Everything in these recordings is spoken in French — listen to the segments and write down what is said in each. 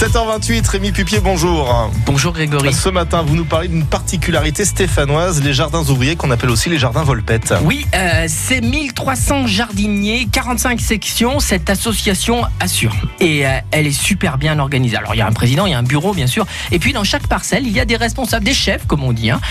7h28, Rémi Pupier, bonjour. Bonjour Grégory. Ce matin, vous nous parlez d'une particularité stéphanoise, les jardins ouvriers qu'on appelle aussi les jardins Volpette. Oui, euh, c'est 1300 jardiniers, 45 sections, cette association assure. Et euh, elle est super bien organisée. Alors il y a un président, il y a un bureau bien sûr, et puis dans chaque parcelle, il y a des responsables, des chefs comme on dit. Hein.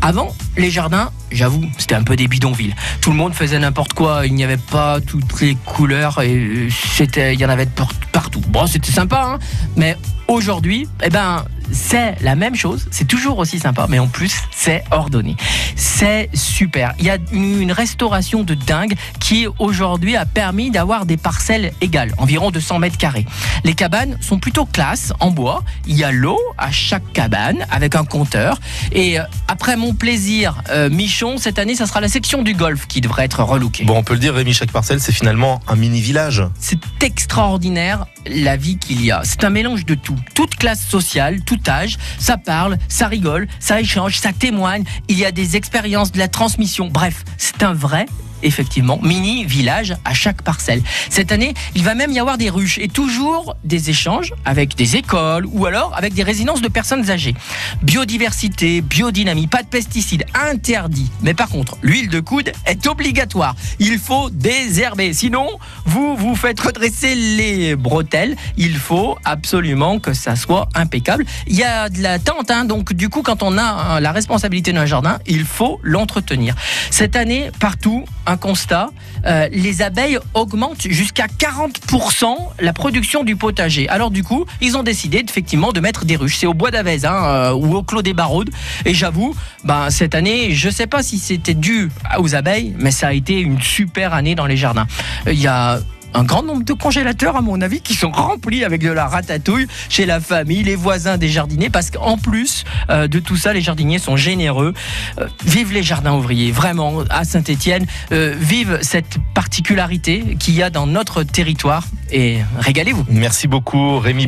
Avant, les jardins, j'avoue, c'était un peu des bidonvilles. Tout le monde faisait n'importe quoi, il n'y avait pas toutes les couleurs, et euh, c'était, il y en avait partout. Bon, c'était sympa, hein, mais aujourd'hui, eh ben, c'est la même chose, c'est toujours aussi sympa, mais en plus, c'est ordonné. C'est super. Il y a une restauration de dingue qui aujourd'hui a permis d'avoir des parcelles égales, environ 200 mètres carrés. Les cabanes sont plutôt classe, en bois. Il y a l'eau à chaque cabane avec un compteur. Et euh, après mon plaisir, euh, Michon, cette année, ça sera la section du golf qui devrait être relookée. Bon, on peut le dire, Rémi, chaque parcelle, c'est finalement un mini-village. C'est extraordinaire la vie qu'il y a. C'est un mélange de tout. Toute classe sociale, tout âge, ça parle, ça rigole, ça échange, ça témoigne. Il y a des expériences, de la transmission. Bref, c'est un vrai effectivement, mini village à chaque parcelle. Cette année, il va même y avoir des ruches et toujours des échanges avec des écoles ou alors avec des résidences de personnes âgées. Biodiversité, biodynamie, pas de pesticides, interdit. Mais par contre, l'huile de coude est obligatoire. Il faut désherber. Sinon, vous vous faites redresser les bretelles. Il faut absolument que ça soit impeccable. Il y a de la tente, hein, donc du coup, quand on a hein, la responsabilité d'un jardin, il faut l'entretenir. Cette année, partout, un constat, euh, les abeilles augmentent jusqu'à 40% la production du potager. Alors du coup, ils ont décidé effectivement de mettre des ruches. C'est au bois d'Avez hein, euh, ou au Clos des Baraudes. Et j'avoue, ben, cette année, je ne sais pas si c'était dû aux abeilles, mais ça a été une super année dans les jardins. Euh, il y a un grand nombre de congélateurs, à mon avis, qui sont remplis avec de la ratatouille chez la famille, les voisins des jardiniers, parce qu'en plus euh, de tout ça, les jardiniers sont généreux. Euh, vive les jardins ouvriers, vraiment, à Saint-Étienne. Euh, vive cette particularité qu'il y a dans notre territoire et régalez-vous. Merci beaucoup, Rémi.